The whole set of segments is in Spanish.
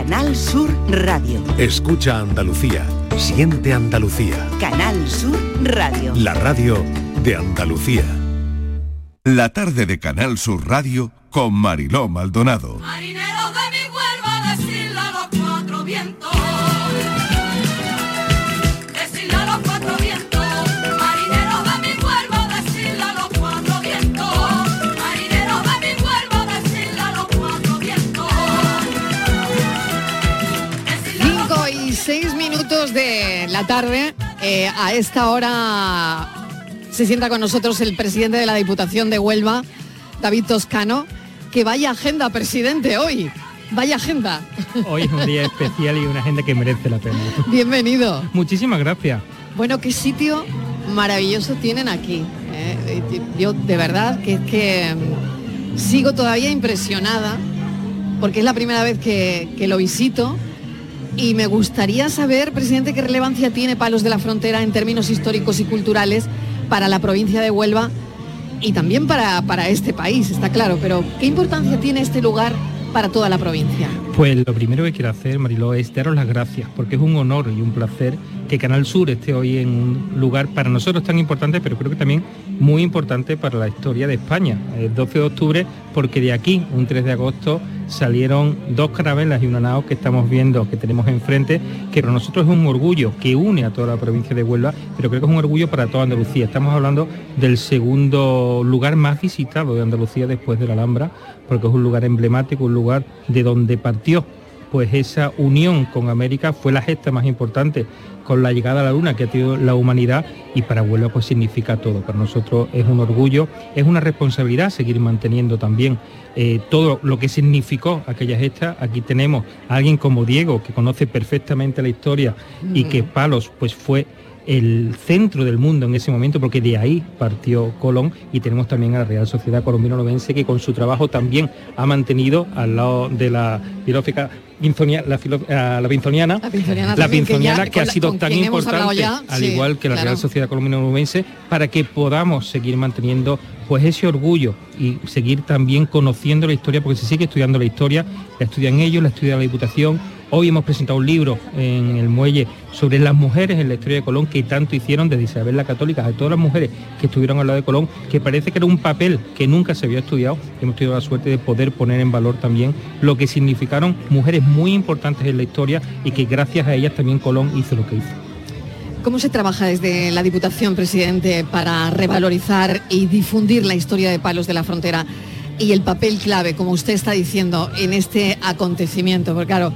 Canal Sur Radio. Escucha Andalucía. Siente Andalucía. Canal Sur Radio. La radio de Andalucía. La tarde de Canal Sur Radio con Mariló Maldonado. Marineros de mi Huelva, decirle a los cuatro vientos. La tarde. Eh, a esta hora se sienta con nosotros el presidente de la Diputación de Huelva, David Toscano. Que vaya agenda, presidente, hoy. Vaya agenda. Hoy es un día especial y una agenda que merece la pena. Bienvenido. Muchísimas gracias. Bueno, qué sitio maravilloso tienen aquí. ¿eh? Yo de verdad que es que mm, sigo todavía impresionada porque es la primera vez que, que lo visito y me gustaría saber, presidente, qué relevancia tiene Palos de la Frontera en términos históricos y culturales para la provincia de Huelva y también para, para este país, está claro, pero ¿qué importancia tiene este lugar para toda la provincia? Pues lo primero que quiero hacer, Mariló, es daros las gracias, porque es un honor y un placer que Canal Sur esté hoy en un lugar para nosotros tan importante, pero creo que también muy importante para la historia de España. El 12 de octubre, porque de aquí, un 3 de agosto, salieron dos carabelas y una nao que estamos viendo, que tenemos enfrente, que para nosotros es un orgullo que une a toda la provincia de Huelva, pero creo que es un orgullo para toda Andalucía. Estamos hablando del segundo lugar más visitado de Andalucía después de la Alhambra, porque es un lugar emblemático, un lugar de donde pues esa unión con América fue la gesta más importante con la llegada a la luna que ha tenido la humanidad y para Huelva pues significa todo. Para nosotros es un orgullo, es una responsabilidad seguir manteniendo también eh, todo lo que significó aquella gesta. Aquí tenemos a alguien como Diego que conoce perfectamente la historia y que Palos pues fue el centro del mundo en ese momento, porque de ahí partió Colón y tenemos también a la Real Sociedad Colombino-Novense que con su trabajo también ha mantenido al lado de la filófica Pinzonia- la, filo- ah, la pinzoniana, La pinzoniana la que pinzoniana ya- que, ha sido tan importante, ya, al sí, igual que la claro. Real Sociedad Colombino-Novense, para que podamos seguir manteniendo pues ese orgullo y seguir también conociendo la historia, porque se sigue estudiando la historia, la estudian ellos, la estudia la Diputación. Hoy hemos presentado un libro en el muelle sobre las mujeres en la historia de Colón que tanto hicieron desde Isabel la Católica a todas las mujeres que estuvieron al lado de Colón, que parece que era un papel que nunca se había estudiado. Hemos tenido la suerte de poder poner en valor también lo que significaron mujeres muy importantes en la historia y que gracias a ellas también Colón hizo lo que hizo. ¿Cómo se trabaja desde la Diputación, presidente, para revalorizar y difundir la historia de Palos de la Frontera y el papel clave, como usted está diciendo, en este acontecimiento? Porque claro,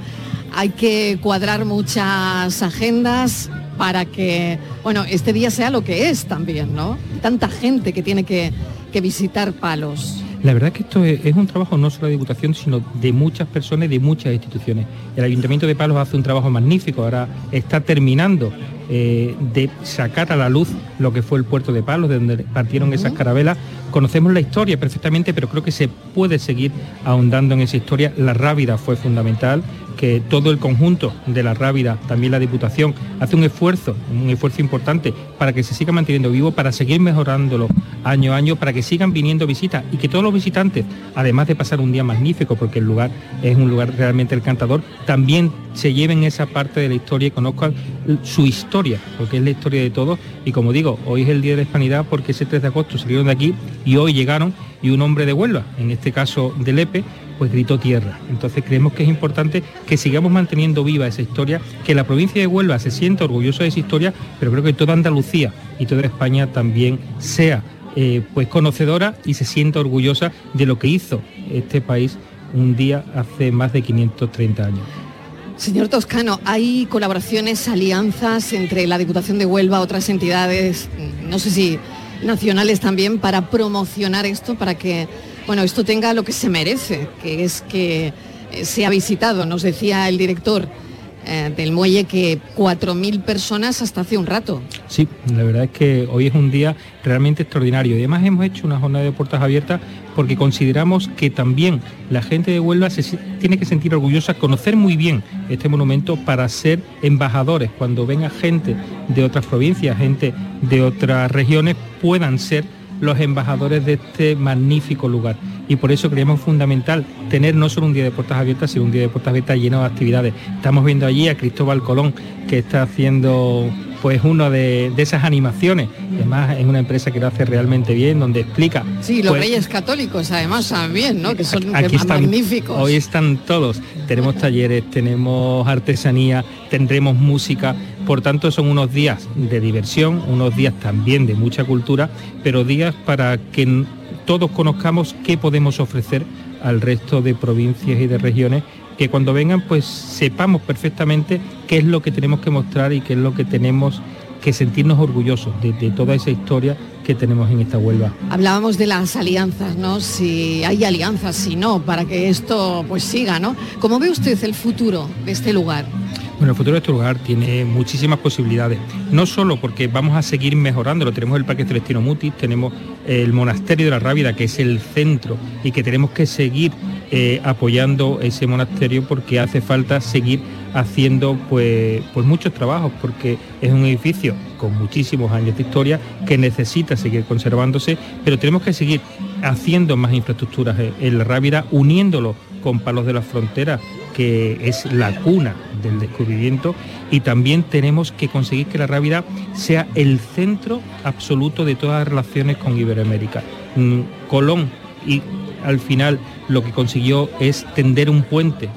hay que cuadrar muchas agendas para que, bueno, este día sea lo que es también, ¿no? Tanta gente que tiene que, que visitar Palos. La verdad es que esto es, es un trabajo no solo de Diputación, sino de muchas personas y de muchas instituciones. El Ayuntamiento de Palos hace un trabajo magnífico, ahora está terminando eh, de sacar a la luz lo que fue el puerto de Palos, de donde partieron esas carabelas. Conocemos la historia perfectamente, pero creo que se puede seguir ahondando en esa historia. La Rábida fue fundamental, que todo el conjunto de la Rábida, también la Diputación, hace un esfuerzo, un esfuerzo importante para que se siga manteniendo vivo, para seguir mejorándolo año a año, para que sigan viniendo visitas y que todos los visitantes, además de pasar un día magnífico, porque el lugar es un lugar realmente encantador, también se lleven esa parte de la historia y conozcan su historia, porque es la historia de todos. Y como digo, hoy es el Día de la Hispanidad porque ese 3 de agosto salieron de aquí y hoy llegaron y un hombre de Huelva, en este caso de Lepe, pues gritó tierra. Entonces creemos que es importante que sigamos manteniendo viva esa historia, que la provincia de Huelva se sienta orgullosa de esa historia, pero creo que toda Andalucía y toda España también sea eh, pues conocedora y se sienta orgullosa de lo que hizo este país un día hace más de 530 años. Señor Toscano, ¿hay colaboraciones, alianzas entre la Diputación de Huelva, otras entidades, no sé si nacionales también, para promocionar esto, para que bueno, esto tenga lo que se merece, que es que eh, sea visitado? Nos decía el director eh, del muelle que 4.000 personas hasta hace un rato. Sí, la verdad es que hoy es un día realmente extraordinario. Y además hemos hecho una jornada de puertas abiertas porque consideramos que también la gente de Huelva se tiene que sentir orgullosa, conocer muy bien este monumento para ser embajadores. Cuando venga gente de otras provincias, gente de otras regiones, puedan ser los embajadores de este magnífico lugar. Y por eso creemos fundamental tener no solo un día de puertas abiertas, sino un día de puertas abiertas lleno de actividades. Estamos viendo allí a Cristóbal Colón, que está haciendo pues uno de, de esas animaciones. Además, es una empresa que lo hace realmente bien, donde explica. Sí, los pues, reyes católicos además también, ¿no? Que son Aquí que- están, magníficos. Hoy están todos. Tenemos talleres, tenemos artesanía, tendremos música. Por tanto, son unos días de diversión, unos días también de mucha cultura, pero días para que todos conozcamos qué podemos ofrecer al resto de provincias y de regiones que cuando vengan pues sepamos perfectamente qué es lo que tenemos que mostrar y qué es lo que tenemos que sentirnos orgullosos de, de toda esa historia que tenemos en esta Huelva. Hablábamos de las alianzas, ¿no? Si hay alianzas, si no, para que esto pues siga, ¿no? ¿Cómo ve usted el futuro de este lugar? Bueno, el futuro de este lugar tiene muchísimas posibilidades, no solo porque vamos a seguir mejorándolo, tenemos el Parque Celestino Mutis, tenemos el Monasterio de la Rábida, que es el centro, y que tenemos que seguir eh, apoyando ese monasterio porque hace falta seguir haciendo pues, pues muchos trabajos, porque es un edificio con muchísimos años de historia que necesita seguir conservándose, pero tenemos que seguir haciendo más infraestructuras en la Rábida, uniéndolo con Palos de la Frontera, que es la cuna del descubrimiento, y también tenemos que conseguir que la Rábida sea el centro absoluto de todas las relaciones con Iberoamérica. Mm, Colón y al final lo que consiguió es tender un puente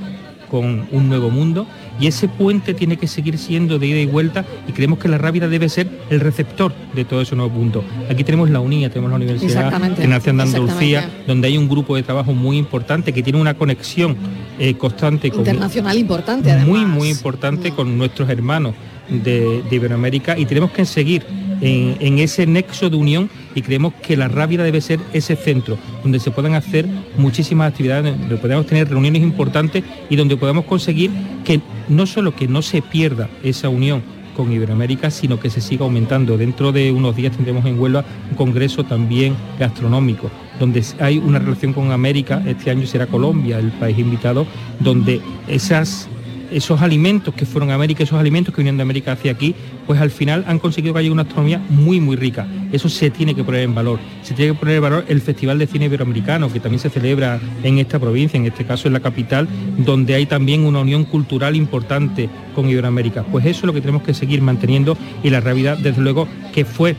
con un nuevo mundo y ese puente tiene que seguir siendo de ida y vuelta y creemos que la Rábida debe ser el receptor de todo ese nuevo punto. Aquí tenemos la UNIA, tenemos la Universidad de Nación de Andalucía, donde hay un grupo de trabajo muy importante que tiene una conexión eh, constante con Internacional importante, además. muy muy importante con nuestros hermanos de, de Iberoamérica y tenemos que seguir en, ese nexo de unión y creemos que la Rábida debe ser ese centro donde se puedan hacer muchísimas actividades, donde podamos tener reuniones importantes y donde podamos conseguir que no solo que no se pierda esa unión con Iberoamérica, sino que se siga aumentando. Dentro de unos días tendremos en Huelva un congreso también gastronómico, donde hay una relación con América, este año será Colombia el país invitado, donde esas esos alimentos que fueron a América, esos alimentos que vinieron de América hacia aquí, pues al final han conseguido que haya una astronomía muy, muy rica. Eso se tiene que poner en valor. Se tiene que poner en valor el Festival de Cine Iberoamericano, que también se celebra en esta provincia, en este caso en la capital, donde hay también una unión cultural importante con Iberoamérica. Pues eso es lo que tenemos que seguir manteniendo y la realidad, desde luego, que fue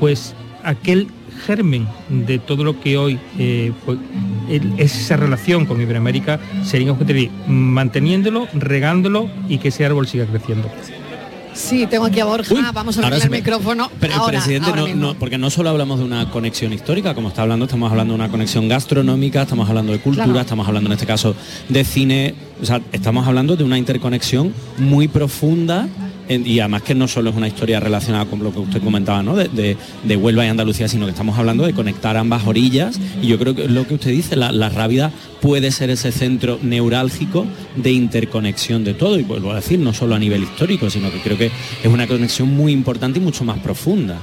pues aquel germen de todo lo que hoy eh, pues, el- esa relación con Iberoamérica sería objetivo manteniéndolo, regándolo y que ese árbol siga creciendo. Sí, tengo aquí a Borja, Uy, vamos a se el me- micrófono. Pero el presidente ahora no, porque no solo hablamos de una conexión histórica, como está hablando, estamos hablando de una conexión gastronómica, estamos hablando de cultura, Claro. estamos hablando en este caso de cine, o sea, estamos hablando de una interconexión muy profunda y además que no solo es una historia relacionada con lo que usted comentaba, ¿no? De, de- de Huelva y Andalucía, sino que estamos hablando de conectar ambas orillas y yo creo que lo que usted dice, la, la Rábida puede ser ese centro neurálgico de interconexión de todo y vuelvo a decir, no solo a nivel histórico, sino que creo que es una conexión muy importante y mucho más profunda.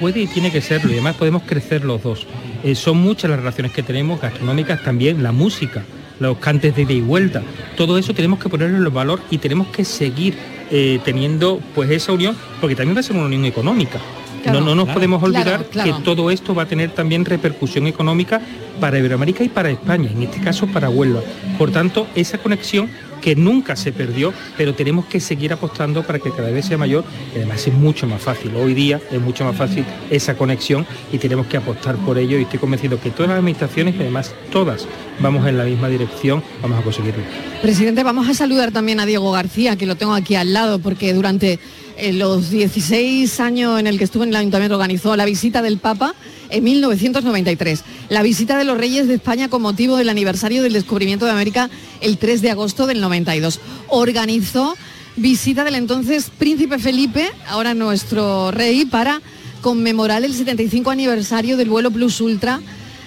puede y tiene que serlo y además podemos crecer los dos. Eh, son muchas las relaciones que tenemos, gastronómicas también, la música, los cantes de ida y vuelta, todo eso tenemos que ponerlo en valor y tenemos que seguir eh, teniendo pues esa unión, porque también va a ser una unión económica. Claro, no, no nos claro. podemos olvidar Claro, claro. que todo esto va a tener también repercusión económica para Iberoamérica y para España, en este caso para Huelva. Por tanto, esa conexión que nunca se perdió, pero tenemos que seguir apostando para que cada vez sea mayor y además es mucho más fácil. Hoy día es mucho más fácil esa conexión y tenemos que apostar por ello y estoy convencido que todas las administraciones, y además todas, vamos en la misma dirección, vamos a conseguirlo. Presidente, vamos a saludar también a Diego García, que lo tengo aquí al lado, porque durante eh, los 16 años en el que estuvo en el Ayuntamiento organizó la visita del Papa en 1993, la visita de los Reyes de España con motivo del aniversario del descubrimiento de América el 3 de agosto del 92. Organizó visita del entonces Príncipe Felipe, ahora nuestro rey, para conmemorar el 75 aniversario del vuelo Plus Ultra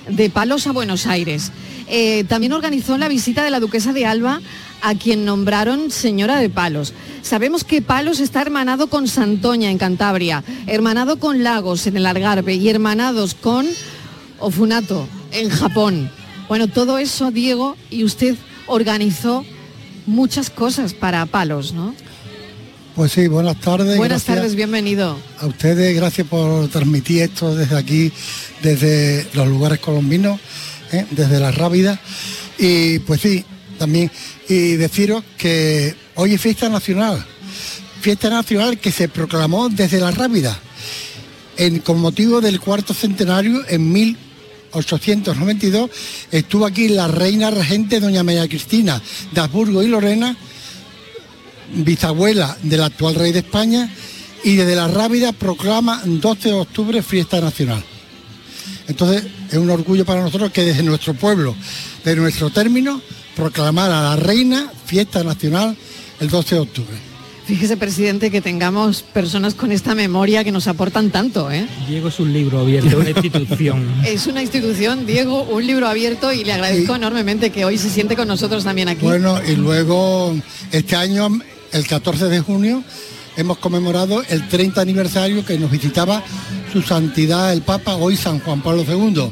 de Palos a Buenos Aires. Eh, también organizó la visita de la duquesa de Alba, a quien nombraron señora de Palos. Sabemos que Palos está hermanado con Santoña en Cantabria, hermanado con Lagos en el Algarve y hermanados con Ofunato en Japón. Bueno, todo eso, Diego, y usted organizó muchas cosas para Palos, ¿no? Pues sí, buenas tardes. Buenas gracias tardes, bienvenido. A ustedes, gracias por transmitir esto desde aquí, desde los lugares colombinos, ¿eh? desde la Rábida. Y pues sí, también, y deciros que hoy es fiesta nacional, fiesta nacional que se proclamó desde la Rábida, con motivo del cuarto centenario en 1892, estuvo aquí la reina regente doña María Cristina de Habsburgo y Lorena, bisabuela del actual rey de España, y desde la Rábida proclama 12 de octubre fiesta nacional. Entonces es un orgullo para nosotros que desde nuestro pueblo, de nuestro término, proclamar a la reina fiesta nacional el 12 de octubre. Fíjese, presidente, que tengamos personas con esta memoria que nos aportan tanto, ¿eh? Diego es un libro abierto, una institución. Es una institución, Diego, un libro abierto y le agradezco enormemente que hoy se siente con nosotros también aquí. Bueno, y luego este año, el 14 de junio, hemos conmemorado el 30 aniversario que nos visitaba su santidad el Papa, hoy San Juan Pablo II,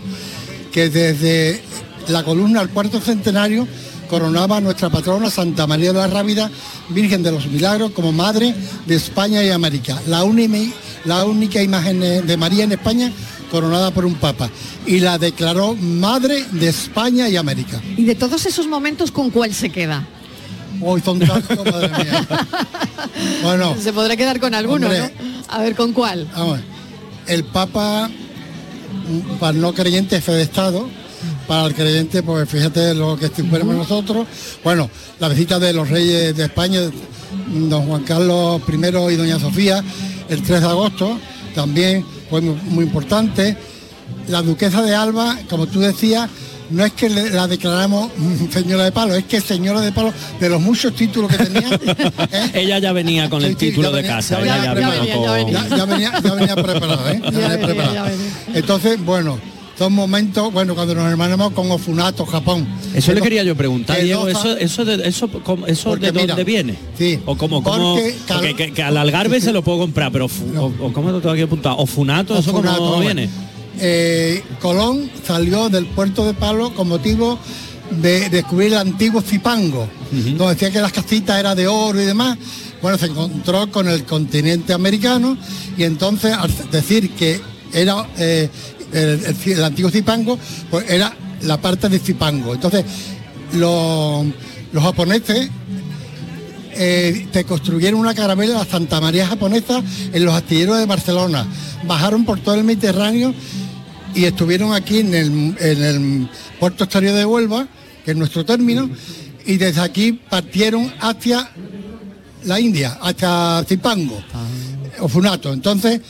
que desde la columna al cuarto centenario coronaba a nuestra patrona Santa María de la Rábida, Virgen de los Milagros, como Madre de España y América. La, única, la única imagen de María en España coronada por un papa y la declaró Madre de España y América. Y de todos esos momentos, ¿con cuál se queda? Hoy son tantos, madre mía. Bueno. Se podrá quedar con alguno, hombre, ¿no? A ver, ¿con cuál? Vamos, el Papa, para no creyente, es fe de Estado. Para el creyente, pues fíjate lo que esperamos nosotros. Bueno, la visita de los reyes de España, don Juan Carlos I y doña Sofía, el 3 de agosto, también fue muy, muy importante. La duquesa de Alba, como tú decías, no es que la declaramos señora de palo, es que señora de palo de los muchos títulos que tenía. ¿eh? Ella ya venía con el Sí, título de casa. ya venía ya preparada. venía con- Ya, ya venía, ya venía preparada, ¿eh? Entonces, bueno, son momentos, bueno, cuando nos hermanamos con Ofunato, Japón. Eso le Que quería yo preguntar, que Diego, no eso, eso, de, eso, eso de dónde mira, viene. sí, O como, como porque cal- que, que al algarve se lo puedo comprar, pero fu- o, o cómo lo tengo eso Ofunato, cómo hombre. viene. Eh, Colón salió del puerto de Palo con motivo de descubrir el antiguo Zipango, donde decía que las casitas eran de oro y demás. Bueno, se encontró con el continente americano y entonces al decir que era eh, el, el- el antiguo Zipango, pues era la parte de Zipango. Entonces, los, los japoneses eh, te construyeron una carabela, la Santa María japonesa, en los astilleros de Barcelona. Bajaron por todo el Mediterráneo y estuvieron aquí en el, en el puerto exterior de Huelva, que es nuestro término, y desde aquí partieron hacia la India, hacia Zipango, o Funato. Entonces,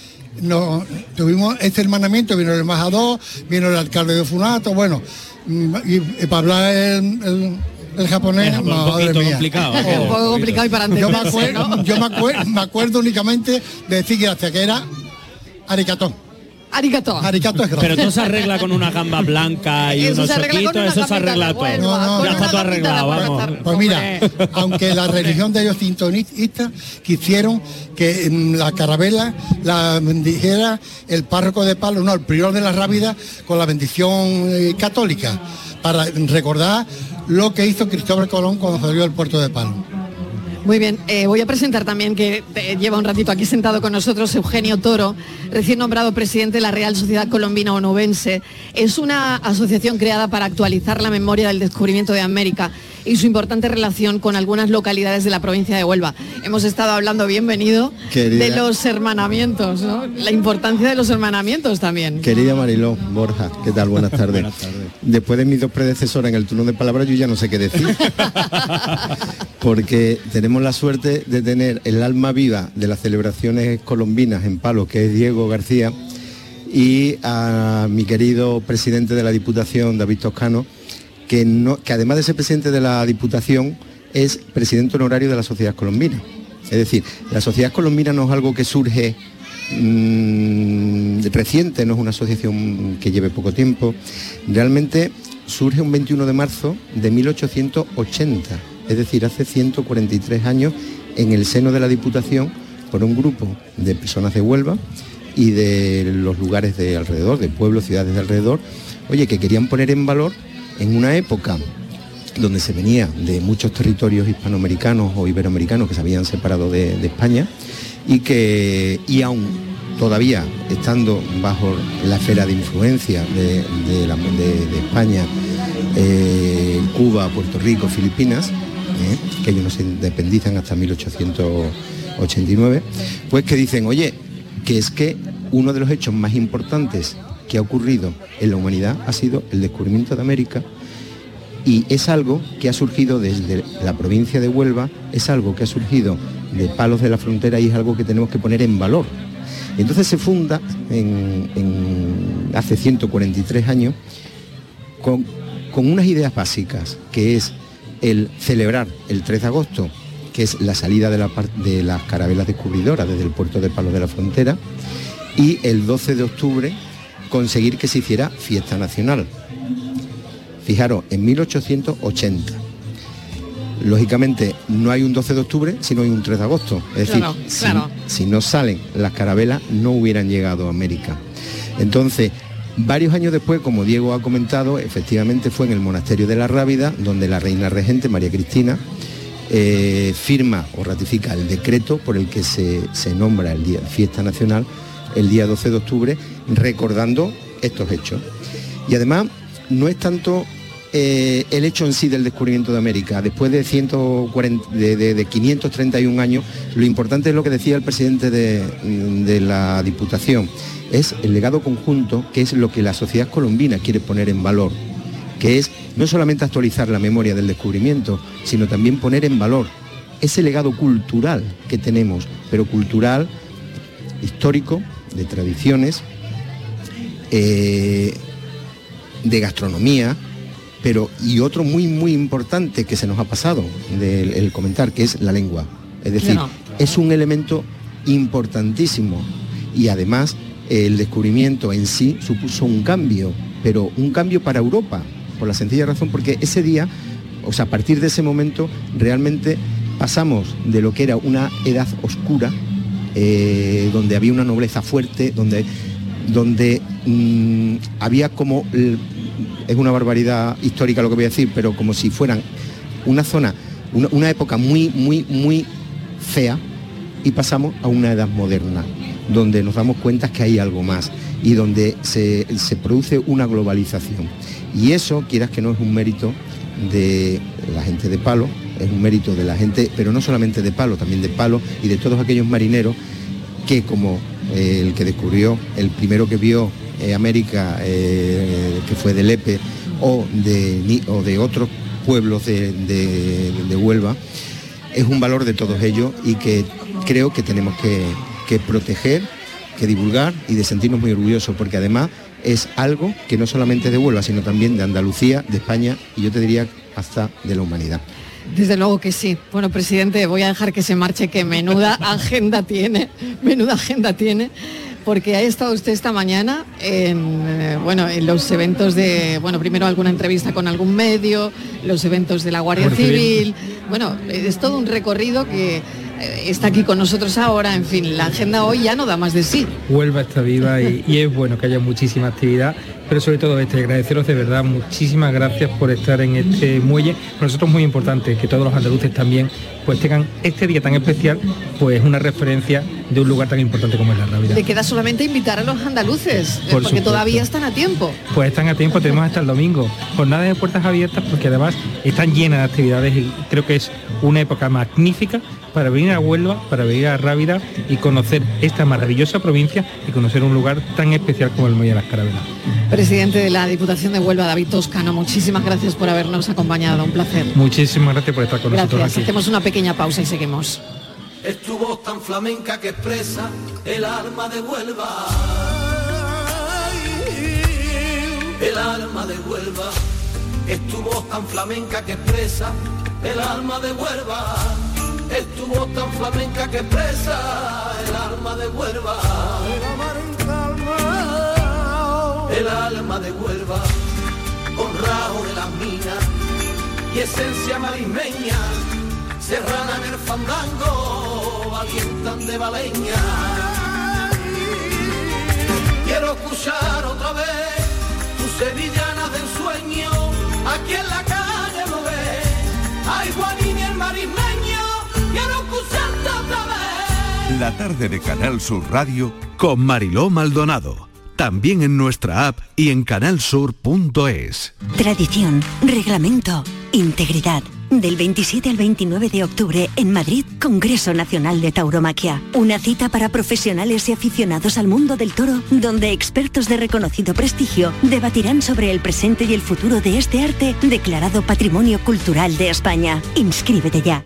no, tuvimos este hermanamiento, vino el embajador, vino el alcalde de Funato, bueno, y, y para hablar el, el- el japonés, Es un madre poquito mía. complicado, Es un poco complicado y para Yo me entenderse, acuerdo, ¿no? yo me acuerdo, me acuerdo únicamente de decir gracias, que era arigato. Arigato. Arigato es gracias. Pero todo se arregla con una gamba blanca y Eso unos choquitos, eso se arregla todo. No, no, ya está todo arreglado, vamos. Pues mira, aunque la religión de ellos sintonistas quisieron que mm, la carabela la bendijera el párroco de Palo, no, el prior de la Rábida con la bendición eh, católica, para recordar lo que hizo Cristóbal Colón cuando salió del puerto de Palo. Muy bien, eh, voy a presentar también que eh, lleva un ratito aquí sentado con nosotros Eugenio Toro, recién nombrado presidente de la Real Sociedad Colombina Onubense. Es una asociación creada para actualizar la memoria del descubrimiento de América y su importante relación con algunas localidades de la provincia de Huelva. Hemos estado hablando, bienvenido, Querida. de los hermanamientos, ¿no? la importancia de los hermanamientos también. Querida Mariló, Borja, ¿qué tal? Buenas tardes. Buenas tardes. Después de mis dos predecesoras en el turno de palabras, yo ya no sé qué decir. Porque tenemos la suerte de tener el alma viva de las celebraciones colombinas en Palo, que es Diego García, y a mi querido presidente de la Diputación, David Toscano, que, además de ser presidente de la Diputación, es presidente honorario de la Sociedad Colombina. Es decir, la Sociedad Colombina no es algo que surge mm, reciente, no es una asociación que lleve poco tiempo. Realmente surge un 21 de marzo de 1880, es decir, hace 143 años en el seno de la Diputación por un grupo de personas de Huelva y de los lugares de alrededor, de pueblos, ciudades de alrededor, oye, que querían poner en valor en una época donde se venía de muchos territorios hispanoamericanos o iberoamericanos que se habían separado de, España y que y aún todavía estando bajo la esfera de influencia de España, eh, Cuba, Puerto Rico, Filipinas, eh, que ellos no se independizan hasta 1889, pues que dicen, oye, que es que uno de los hechos más importantes que ha ocurrido en la humanidad ha sido el descubrimiento de América y es algo que ha surgido desde la provincia de Huelva, es algo que ha surgido de Palos de la Frontera y es algo que tenemos que poner en valor. Entonces se funda en, hace 143 años con unas ideas básicas, que es el celebrar el 3 de agosto, que es la salida de, la de las carabelas descubridoras desde el puerto de Palos de la Frontera, y el 12 de octubre conseguir que se hiciera fiesta nacional. Fijaros, en 1880. Lógicamente no hay un 12 de octubre, sino hay un 3 de agosto. Es decir, Claro, si, si no salen las carabelas, no hubieran llegado a América. Entonces, varios años después, como Diego ha comentado, efectivamente fue en el monasterio de la Rábida, donde la reina regente, María Cristina, eh, firma o ratifica el decreto por el que se, se nombra el día fiesta nacional el día 12 de octubre, recordando estos hechos. Y además, no es tanto eh, el hecho en sí del descubrimiento de América. Después de, 140 de, de- de 531 años, lo importante es lo que decía el presidente de, de la Diputación, es el legado conjunto, que es lo que la sociedad colombina quiere poner en valor, que es no solamente actualizar la memoria del descubrimiento, sino también poner en valor ese legado cultural que tenemos, pero cultural, histórico, de tradiciones, eh, de gastronomía, pero y otro muy muy importante que se nos ha pasado del el comentar, que es la lengua. Es decir, es un elemento importantísimo y además el descubrimiento en sí supuso un cambio, pero un cambio para Europa, por la sencilla razón porque ese día, o sea, a partir de ese momento realmente pasamos de lo que era una edad oscura, eh, donde había una nobleza fuerte, donde, donde mm, había como, es una barbaridad histórica lo que voy a decir, pero como si fueran una zona, una, época muy, muy, muy fea, y pasamos a una edad moderna, donde nos damos cuenta que hay algo más y donde se, se produce una globalización. Y eso, quieras que no, es un mérito de la gente de Palo, es un mérito de la gente, pero no solamente de Palo, también de Palo y de todos aquellos marineros que como eh, el que descubrió, el primero que vio eh, América, eh, que fue de Lepe, o de, otros pueblos de, de- Huelva, es un valor de todos ellos y que creo que tenemos que, proteger, que divulgar y de sentirnos muy orgullosos, porque además es algo que no solamente de Huelva, sino también de Andalucía, de España y yo te diría hasta de la humanidad. Desde luego que sí. Bueno, presidente, voy a dejar que se marche, que menuda agenda tiene, menuda agenda tiene, porque ha estado usted esta mañana en, eh, bueno, en los eventos de, bueno, primero alguna entrevista con algún medio, los eventos de la Guardia Civil. Civil. Bueno, es todo un recorrido que está aquí con nosotros ahora. En fin, la agenda hoy ya no da más de sí. Huelva está viva y, y es bueno que haya muchísima actividad, pero sobre todo este, agradeceros de verdad, muchísimas gracias por estar en este muelle. Para nosotros es muy importante que todos los andaluces también pues tengan este día tan especial, pues una referencia de un lugar tan importante como es la Rábida. Le queda solamente invitar a los andaluces, eh, Por porque supuesto. todavía están a tiempo. Pues están a tiempo, tenemos hasta el domingo. Jornadas de puertas abiertas porque además están llenas de actividades y creo que es una época magnífica para venir a Huelva, para venir a Rábida y conocer esta maravillosa provincia y conocer un lugar tan especial como el Muelle de las Carabelas. Presidente de la Diputación de Huelva, David Toscano, muchísimas gracias por habernos acompañado, un placer. Muchísimas gracias por estar con nosotros Gracias, aquí. hacemos una pequeña pausa y seguimos. Es tu voz tan flamenca que expresa el alma de Huelva. El alma de Huelva. Es tu voz tan flamenca que expresa el alma de Huelva. Es tu voz tan flamenca que expresa el alma de Huelva. El alma de Huelva. Con rajo de las minas y esencia marismeña serrana en el fandango, valientan de baleña. Quiero escuchar otra vez tus sevillanas de ensueño, aquí en la calle lo ves. Ay, Juanín el marismeño, La tarde de Canal Sur Radio Con Mariló Maldonado. También en nuestra app y en canalsur.es. Tradición, reglamento, integridad. Del 27 al 29 de octubre en Madrid, Congreso Nacional de Tauromaquia. Una cita para profesionales y aficionados al mundo del toro, donde expertos de reconocido prestigio debatirán sobre el presente y el futuro de este arte declarado Patrimonio Cultural de España. Inscríbete ya.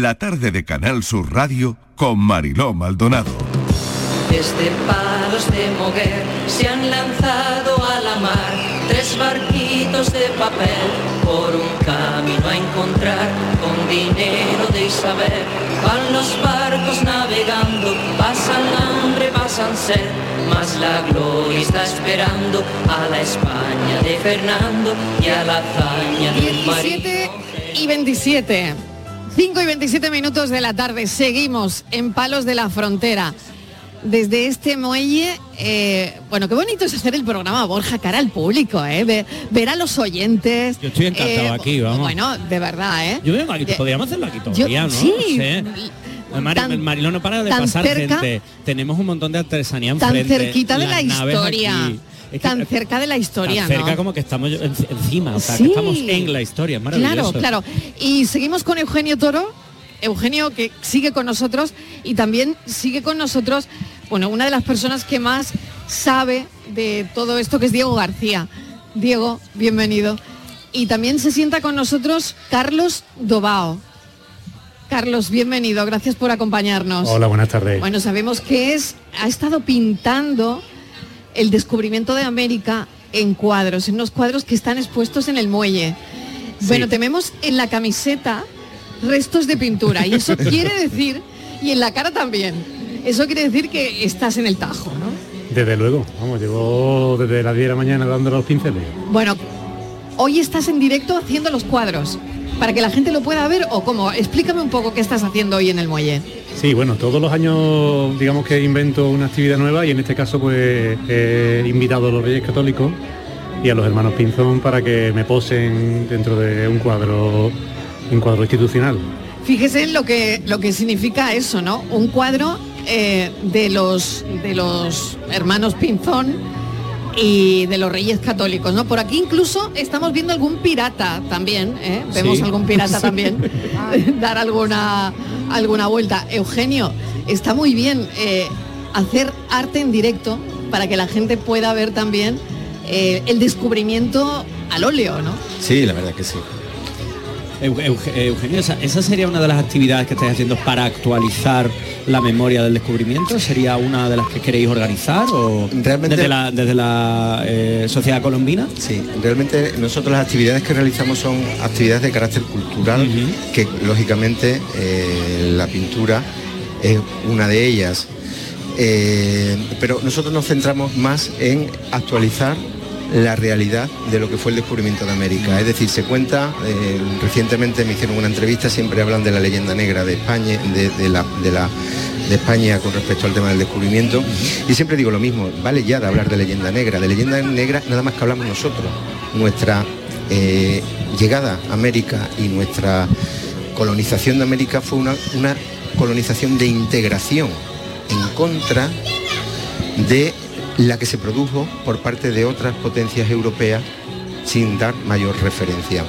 La tarde de Canal Sur Radio con Mariló Maldonado. Desde palos de Moguer se han lanzado a la mar tres barquitos de papel por un camino a encontrar con dinero de Isabel. Van los barcos navegando, pasan hambre, pasan sed, mas la gloria está esperando a la España de Fernando y a la hazaña del marido. 17 y 27. 5 y 27 minutos de la tarde. Seguimos en Palos de la Frontera. Desde este muelle, eh, bueno, qué bonito es hacer el programa Borja cara al público, ¿eh? Ver, ver a los oyentes. Yo estoy encantado eh, aquí, vamos. Bueno, de verdad, ¿eh? Yo vengo aquí, podríamos hacerlo aquí yo- todavía, ¿no? sí, sé. Mari- tan- no para de tan pasar cerca- gente. Tenemos un montón de artesanía Tan enfrente. cerquita de la historia. aquí. Es que Tan cerca de la historia, tan cerca ¿no? como que estamos en- encima, o sea, Sí. que estamos en la historia, es maravilloso. Claro, claro. Y seguimos con Eugenio Toro. Eugenio que sigue con nosotros y también sigue con nosotros, bueno, una de las personas que más sabe de todo esto que es Diego García. Diego, bienvenido. Y también se sienta con nosotros Carlos Dobao. Carlos, bienvenido, gracias por acompañarnos. Hola, buenas tardes. Bueno, sabemos que es, ha estado pintando el descubrimiento de América en cuadros, en unos cuadros que están expuestos en el muelle. Bueno, tenemos en la camiseta restos de pintura y eso quiere decir, y en la cara también, eso quiere decir que estás en el tajo, ¿no? Desde luego, vamos, llevo desde las 10 de la mañana dando los pinceles. Bueno, hoy estás en directo haciendo los cuadros, para que la gente lo pueda ver o cómo. Explícame un poco qué estás haciendo hoy en el muelle. Sí, bueno, todos los años digamos que invento una actividad nueva y en este caso pues he invitado a los Reyes Católicos y a los hermanos Pinzón para que me posen dentro de un cuadro, un cuadro institucional. Fíjese en lo que, lo que significa eso, ¿no? Un cuadro eh, de, los, de los hermanos Pinzón y de los reyes católicos, ¿no? Por aquí incluso estamos viendo algún pirata también, ¿eh? Vemos Sí. algún pirata también dar alguna, alguna vuelta. Eugenio, está muy bien eh, hacer arte en directo para que la gente pueda ver también eh, el descubrimiento al óleo, ¿no? Sí, la verdad que sí. Eu- Euge- Eugenio, esa, esa sería una de las actividades que estáis haciendo para actualizar la memoria del descubrimiento. ¿Sería una de las que queréis organizar o Realmente- desde la, desde la eh, sociedad colombina? Sí, realmente nosotros las actividades que realizamos son actividades de carácter cultural, que lógicamente eh, la pintura es una de ellas. Eh, pero nosotros nos centramos más en actualizar la realidad de lo que fue el descubrimiento de América. Es decir, se cuenta, eh, recientemente me hicieron una entrevista, siempre hablan de la leyenda negra de España, de, la, de la- de España con respecto al tema del descubrimiento. Y siempre digo lo mismo, vale ya de hablar de leyenda negra. De leyenda negra nada más que hablamos nosotros. Nuestra eh, llegada a América y nuestra colonización de América fue una, una colonización de integración en contra de la que se produjo por parte de otras potencias europeas sin dar mayor referencia.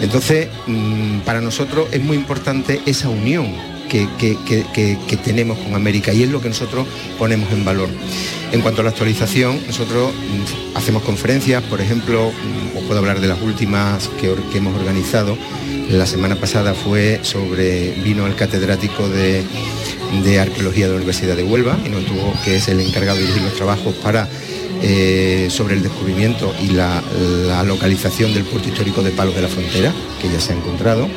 Entonces, mm, para nosotros es muy importante esa unión que, que- que- tenemos con América y es lo que nosotros ponemos en valor. En cuanto a la actualización, nosotros mm, hacemos conferencias, por ejemplo, mm, os puedo hablar de las últimas que, que hemos organizado. La semana pasada fue sobre, vino el catedrático de, de Arqueología de la Universidad de Huelva, y nos tuvo, que es el encargado de dirigir los trabajos para eh, sobre el descubrimiento y la, localización del puerto histórico de Palos de la Frontera, que ya se ha encontrado.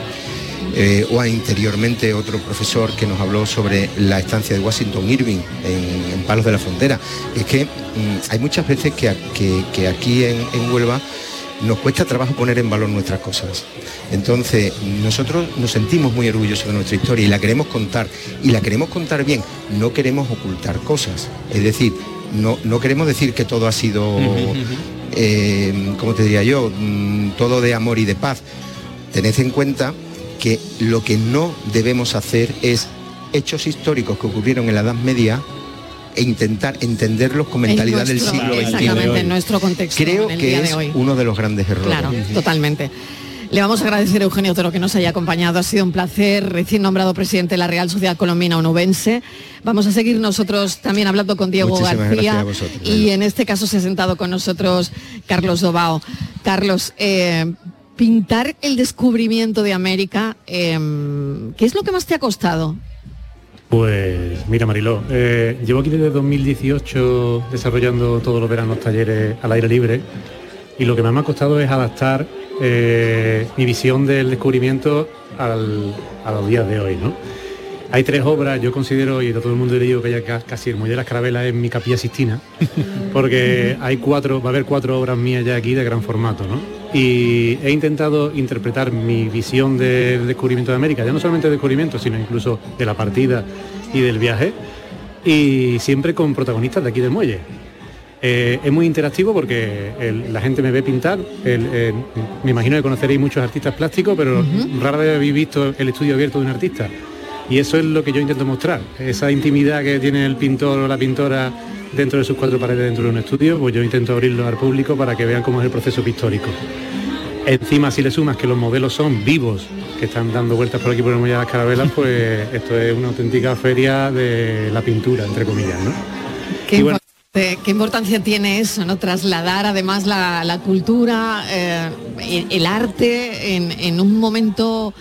Eh, o anteriormente otro profesor que nos habló sobre la estancia de Washington Irving en, Palos de la Frontera. Es que mm, hay muchas veces que, que- aquí en Huelva nos cuesta trabajo poner en valor nuestras cosas. Entonces, nosotros nos sentimos muy orgullosos de nuestra historia y la queremos contar. Y la queremos contar bien, no queremos ocultar cosas. Es decir, no, no queremos decir que todo ha sido, eh, como te diría yo, Mm, todo de amor y de paz. Tened en cuenta que lo que no debemos hacer es hechos históricos que ocurrieron en la Edad Media e intentar entenderlos con mentalidad En del siglo XXI. Exactamente, en nuestro contexto, Creo en el que día es de hoy. uno de los grandes errores. Claro, totalmente. Le vamos a agradecer a Eugenio Toro que nos haya acompañado. Ha sido un placer, recién nombrado presidente de la Real Sociedad Colombina Onubense. Vamos a seguir nosotros también hablando con Diego Muchísimas García. vosotros, y en este caso se ha sentado con nosotros Carlos Dobao. Carlos, eh, pintar el descubrimiento de América, eh, ¿qué es lo que más te ha costado? Pues mira Mariló, eh, llevo aquí desde 2018 desarrollando todos los veranos talleres al aire libre y lo que más me ha costado es adaptar eh, mi visión del descubrimiento al- a los días de hoy. ¿no? Hay tres obras, yo considero, y a todo el mundo le digo que ya ca- casi el Muelle de las Carabelas es mi capilla Sistina, porque hay cuatro, va a haber cuatro obras mías ya aquí de gran formato, ¿no? Y he intentado interpretar mi visión del descubrimiento de América, ya no solamente del descubrimiento, sino incluso de la partida y del viaje, y siempre con protagonistas de aquí del muelle. Eh, es muy interactivo porque el- la gente me ve pintar, el- el- me imagino que conoceréis muchos artistas plásticos, pero rara vez habéis visto el estudio abierto de un artista. Y eso es lo que yo intento mostrar, esa intimidad que tiene el pintor o la pintora dentro de sus cuatro paredes dentro de un estudio, pues yo intento abrirlo al público para que vean cómo es el proceso pictórico. Encima, si le sumas que los modelos son vivos, que están dando vueltas por aquí por el Muelle de las Carabelas, pues esto es una auténtica feria de la pintura, entre comillas, ¿no? ¿Qué, Y bueno, importante- qué importancia tiene eso, ¿no? Trasladar además la, la cultura, eh, el, el arte en, en un momento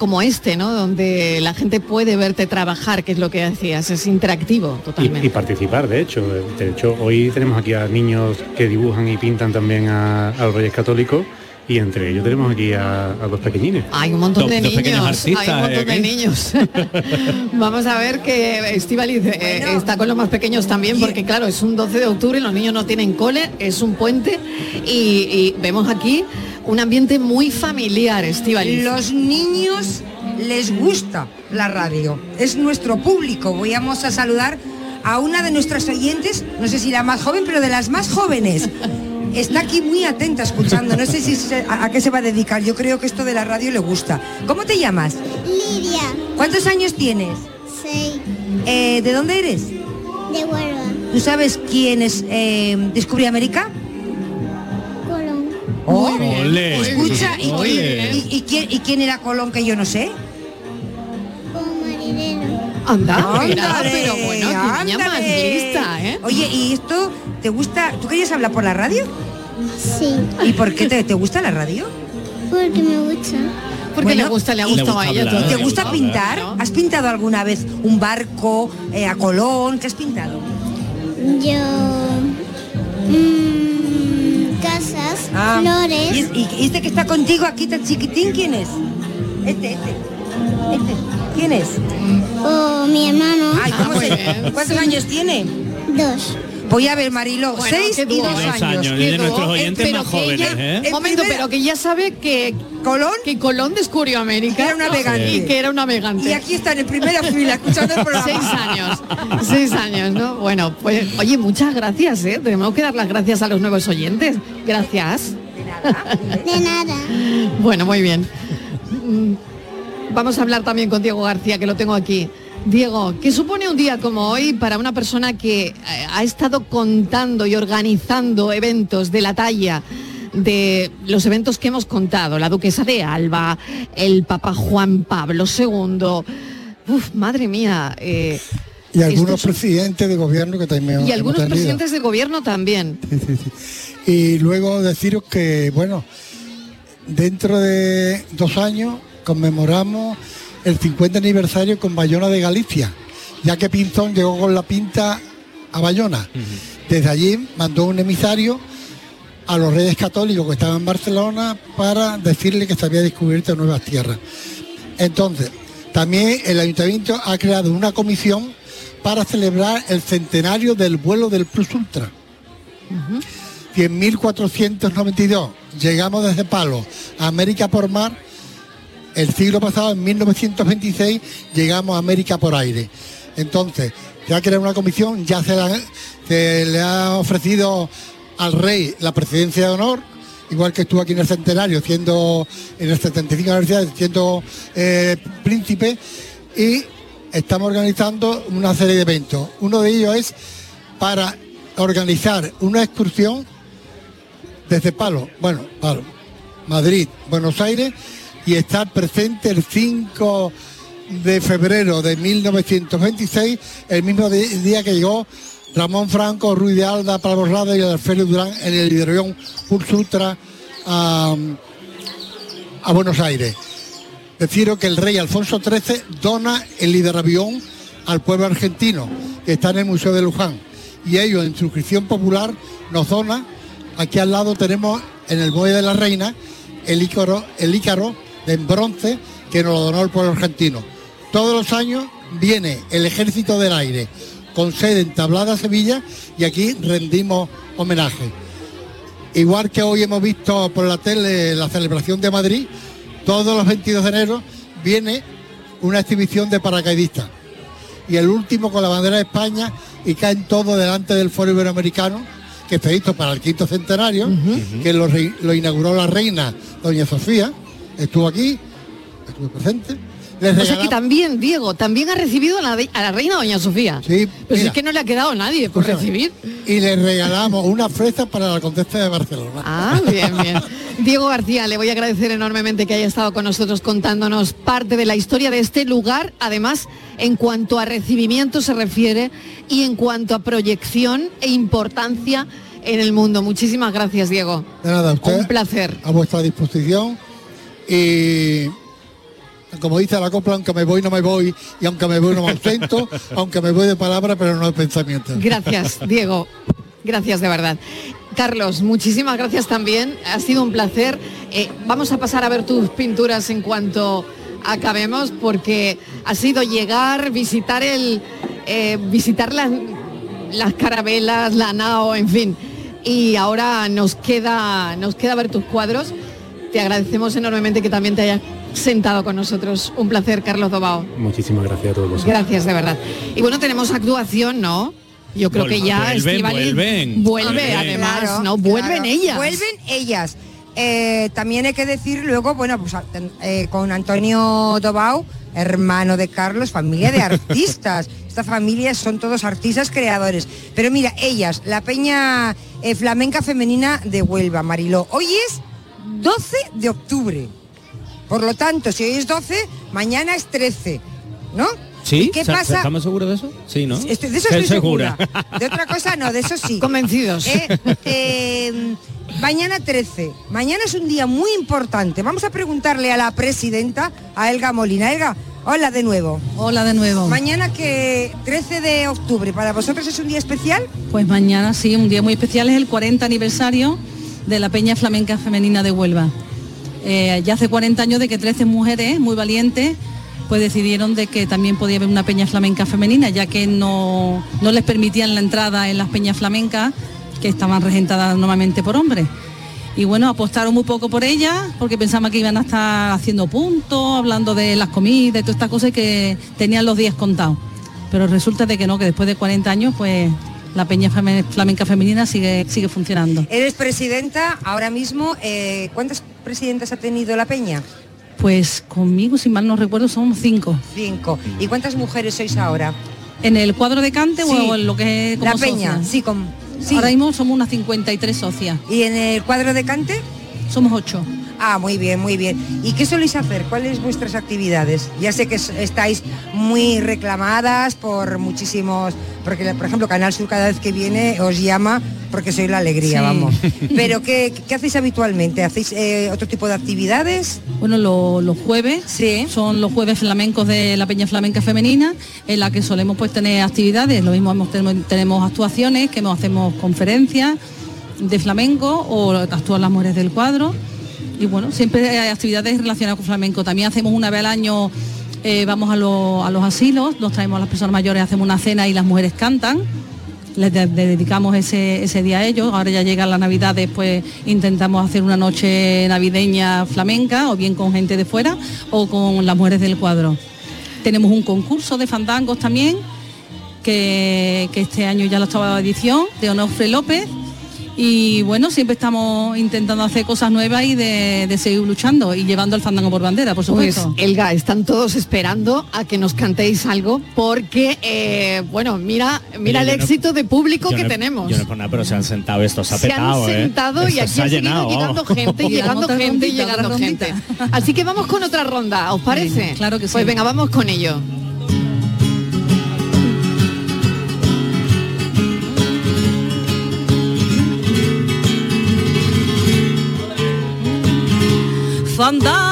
como este, ¿no? Donde la gente puede verte trabajar, que es lo que decías, es interactivo totalmente. y participar, de hecho. De hecho, hoy tenemos aquí a niños que dibujan y pintan también a, a los Reyes Católicos y entre ellos tenemos aquí a, a dos pequeñines. Hay un montón Dos- de niños, hay un artistas, montón ¿eh? de aquí. niños. Vamos a ver que Estivaliz está con los más pequeños también, porque claro, es un 12 de octubre, los niños no tienen cole, es un puente y, y vemos aquí un ambiente muy familiar, Estivaliz. Los niños les gusta la radio, es nuestro público. Vamos a saludar a una de nuestras oyentes, no sé si la más joven, pero de las más jóvenes. Está aquí muy atenta escuchando, no sé si se- a, a qué se va a dedicar, yo creo que esto de la radio le gusta. ¿Cómo te llamas? Lidia, ¿Cuántos años tienes? seis, Eh, ¿De dónde eres? de Huelva, ¿Tú sabes quién es eh, Descubre América? Colón. Oh, Ole. Escucha, ¿y, Muy quién- bien. y- y quién, y quién era Colón que yo no sé? Anda, Ándale, pero bueno, niña más lista, ¿eh? Oye, ¿y esto te gusta? ¿Tú querías hablar por la radio? Sí. ¿Y por qué te, te gusta la radio? Porque me gusta. Porque le gusta, le ha gustado a ella todo. ¿Te gusta pintar? ¿Has pintado alguna vez un barco eh, a Colón? ¿Qué has pintado? Yo. mm, casas, Ah, flores. ¿Y, y- y este que está contigo aquí tan chiquitín quién es? Este, este. Este. ¿Quién es? O mi hermano. Ay, ¿cómo Ah, se- ¿Cuántos años tiene? Dos. Voy a ver, Marilo, Bueno, seis y dos ¿eh? años. años, Qué de nuestros oyentes pero más que jóvenes, ella- ¿eh? Un momento, pero que ya sabe que Colón, que Colón descubrió América era un navegante. y que era un navegante. Y aquí están en primera fila escuchando el programa. Seis años, seis años, ¿no? Bueno, pues oye, muchas gracias, ¿eh? Tenemos que dar las gracias a los nuevos oyentes. Gracias. De nada. Bueno, muy bien. Mm, Vamos a hablar también con Diego García, que lo tengo aquí. Diego, ¿qué supone un día como hoy para una persona que eh, ha estado contando y organizando eventos de la talla de los eventos que hemos contado, la duquesa de Alba, el Papa Juan Pablo II, uf, madre mía. eh, Y algunos son- presidentes de gobierno que también y algunos tenido. presidentes de gobierno también. Y luego deciros que, bueno, dentro de dos años conmemoramos el 50 aniversario con Bayona de Galicia, ya que Pinzón llegó con la pinta a Bayona. Desde allí mandó un emisario a los reyes católicos que estaban en Barcelona para decirle que se había descubierto nuevas tierras. Entonces, también el ayuntamiento ha creado una comisión para celebrar el centenario del vuelo del Plus Ultra. Y en 1492 llegamos desde Palo a América por mar. El siglo pasado, en 1926, llegamos a América por aire. Entonces, ya creado una comisión, ya se le ha ofrecido al rey la presidencia de honor, igual que estuvo aquí en el centenario, siendo en el 75 aniversario, siendo eh, príncipe, y estamos organizando una serie de eventos. Uno de ellos es para organizar una excursión desde Palo, bueno, Palo, Madrid, Buenos Aires, y estar presente el 5 de febrero de 1926, el mismo día que llegó Ramón Franco, Ruiz de Alda, Pablo Rada y Alfredo Durán en el hidroavión Pulse Ultra a, a Buenos Aires. Deciros que el rey Alfonso XIII dona el hidroavión al pueblo argentino, que está en el Museo de Luján. Y ellos, en suscripción popular, nos dona, aquí al lado tenemos en el Muelle de la Reina, el ícaro, el ícaro en bronce que nos lo donó el pueblo argentino. Todos los años viene el Ejército del Aire, con sede en Tablada, Sevilla, y aquí rendimos homenaje. Igual que hoy hemos visto por la tele la celebración de Madrid, todos los 22 de enero viene una exhibición de paracaidistas. Y el último con la bandera de España y caen todos delante del Foro Iberoamericano, que está listo para el quinto centenario, que lo, inauguró la reina Doña Sofía, estuvo aquí, estuve presente. Les O sea que regalamos- también, Diego, también ha recibido a la, de- a la reina Doña Sofía. Sí, Pero si es que no le ha quedado a nadie por recibir. y le regalamos una fresa para la contesta de Barcelona. Ah, bien, bien. Diego García, le voy a agradecer enormemente que haya estado con nosotros contándonos parte de la historia de este lugar, además en cuanto a recibimiento se refiere y en cuanto a proyección e importancia en el mundo. Muchísimas gracias, Diego. De nada, usted Un placer. a vuestra disposición y como dice la copla, aunque me voy no me voy y aunque me voy no me ausento, aunque me voy de palabra pero no de pensamiento. Gracias, Diego. Gracias de verdad. Carlos, muchísimas gracias también. Ha sido un placer. Eh, vamos a pasar a ver tus pinturas en cuanto acabemos, porque ha sido llegar, visitar el, eh, visitar las, las carabelas, la nao, en fin. Y ahora nos queda, nos queda ver tus cuadros. Te agradecemos enormemente que también te hayas sentado con nosotros. Un placer, Carlos Dobao. Muchísimas gracias a todos vosotros. Gracias, de verdad. Y bueno, tenemos actuación, ¿no? Yo creo que ya Vuelven, vuelven. vuelve Vuelven. además, Claro, ¿no? Vuelven claro. ellas. Vuelven ellas. Eh, también hay que decir luego, bueno, pues eh, con Antonio Dobau, hermano de Carlos, familia de artistas. Esta familia son todos artistas creadores. Pero mira, ellas, la Peña eh, Flamenca Femenina de Huelva, Mariló. Hoy es 12 de octubre. Por lo tanto, si hoy es 12, mañana es 13, ¿no? ¿Sí? ¿Y qué ¿Se- pasa? ¿Estamos seguros de eso? Sí, ¿no? Estoy- de eso Estoy estoy segura. segura. De otra cosa no, de eso sí. Convencidos. Eh, eh, mañana 13. Mañana es un día muy importante. Vamos a preguntarle a la presidenta, a Elga Molina. Elga, hola de nuevo. Hola de nuevo. Mañana que 13 de octubre, ¿para vosotros es un día especial? Pues mañana sí, un día muy especial, es el 40 aniversario de la Peña Flamenca Femenina de Huelva. Eh, ya hace 40 años de que 13 mujeres muy valientes pues decidieron de que también podía haber una peña flamenca femenina, ya que no, no les permitían la entrada en las peñas flamencas, que estaban regentadas normalmente por hombres. Y bueno, apostaron muy poco por ellas, porque pensaban que iban a estar haciendo puntos, hablando de las comidas y todas estas cosas que tenían los días contados. Pero resulta de que no, que después de 40 años, pues la peña flamenca femenina sigue, sigue funcionando. Eres presidenta ahora mismo. eh, ¿Cuántas presidentas ha tenido la peña? Pues conmigo, si mal no recuerdo, somos cinco. Cinco. ¿Y cuántas mujeres sois ahora? ¿En el cuadro de cante Sí. o en lo que es como La peña, socias? sí, con, sí. Ahora mismo somos unas 53 socias. ¿Y en el cuadro de cante? Somos ocho. Ah, muy bien, muy bien. ¿Y qué soléis hacer? ¿Cuáles vuestras actividades? Ya sé que es- estáis muy reclamadas por muchísimos, porque por ejemplo Canal Sur cada vez que viene os llama porque soy la alegría, Sí. vamos. Pero ¿qué, qué hacéis habitualmente? ¿Hacéis eh, otro tipo de actividades? Bueno, lo- los jueves son los jueves flamencos de la Peña Flamenca Femenina, en la que solemos pues tener actividades, lo mismo hemos- tenemos, tenemos actuaciones, que hemos- hacemos conferencias de flamenco o actúan las mujeres del cuadro. Y bueno, siempre hay actividades relacionadas con flamenco. También hacemos una vez al año, eh, vamos a, lo- a los asilos, nos traemos a las personas mayores, hacemos una cena y las mujeres cantan. Les de- le dedicamos ese, ese día a ellos. Ahora ya llega la Navidad, después intentamos hacer una noche navideña flamenca, o bien con gente de fuera, o con las mujeres del cuadro. Tenemos un concurso de fandangos también, que, este año ya la octava edición, de Onofre López. Y bueno, siempre estamos intentando hacer cosas nuevas y de, de seguir luchando y llevando el fandango por bandera, por Pues supuesto. Elga, están todos esperando a que nos cantéis algo porque, eh, bueno, mira, mira Oye, el no- éxito de público que no- tenemos. Yo no es por nada, pero se han sentado, esto se ha se petado, han ¿eh? sentado y Esto aquí se ha llegando gente, y llegando gente y llegando gente. Así que vamos con otra ronda, ¿os parece? claro que sí. Pues venga, vamos con ello. Fandango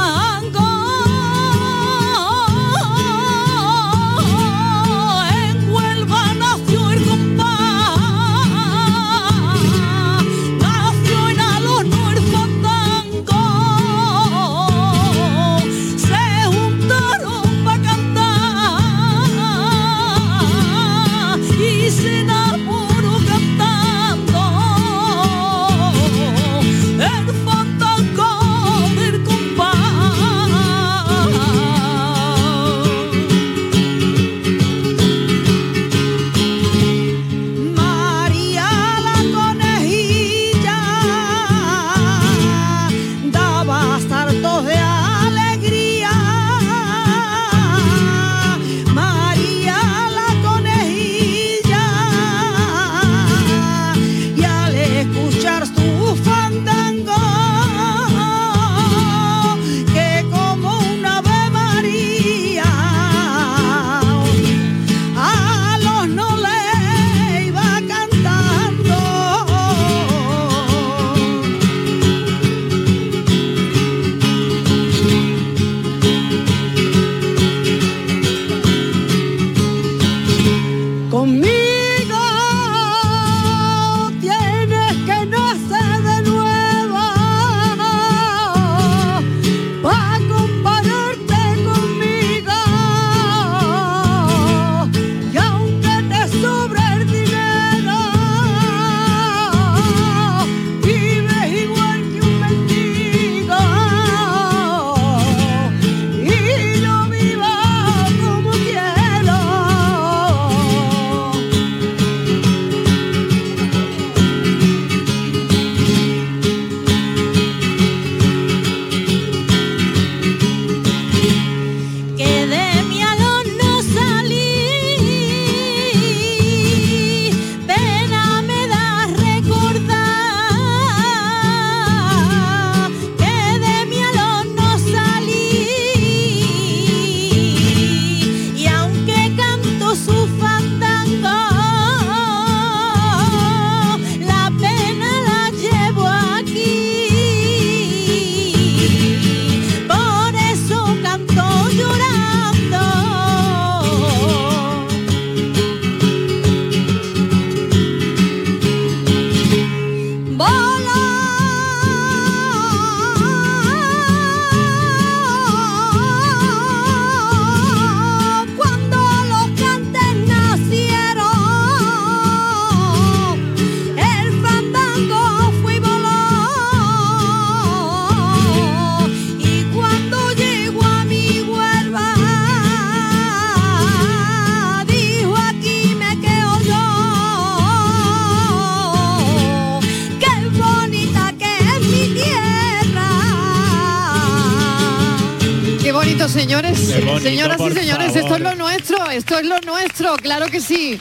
esto es lo nuestro, claro que sí.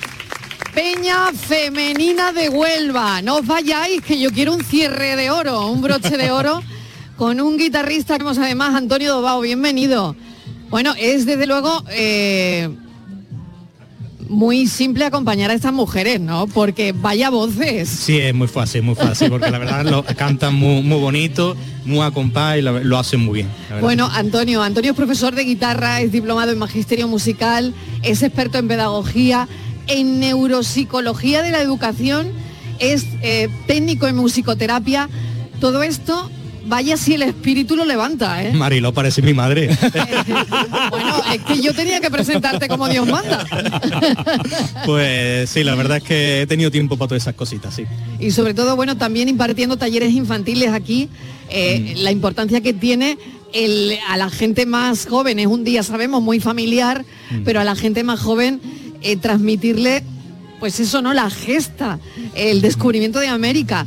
Peña Femenina de Huelva. No os vayáis, que yo quiero un cierre de oro, un broche de oro con un guitarrista, tenemos además Antonio Dobao, bienvenido. Bueno, es desde luego eh, muy simple acompañar a estas mujeres, ¿no? Porque vaya voces. Sí, es muy fácil, muy fácil, porque la verdad lo cantan muy, muy bonito, muy a compás y lo, lo hacen muy bien. Bueno, Antonio, Antonio es profesor de guitarra, es diplomado en magisterio musical, es experto en pedagogía, en neuropsicología de la educación, es eh, técnico en musicoterapia. Todo esto, vaya si el espíritu lo levanta, ¿eh? Marilo parece mi madre. Bueno, es que yo tenía que presentarte como Dios manda. pues sí, la verdad es que he tenido tiempo para todas esas cositas, sí. Y sobre todo, bueno, también impartiendo talleres infantiles aquí, eh, la importancia que tiene el, a la gente más joven, es un día, sabemos, muy familiar, pero a la gente más joven eh, transmitirle, pues eso, ¿no? La gesta, el descubrimiento de América,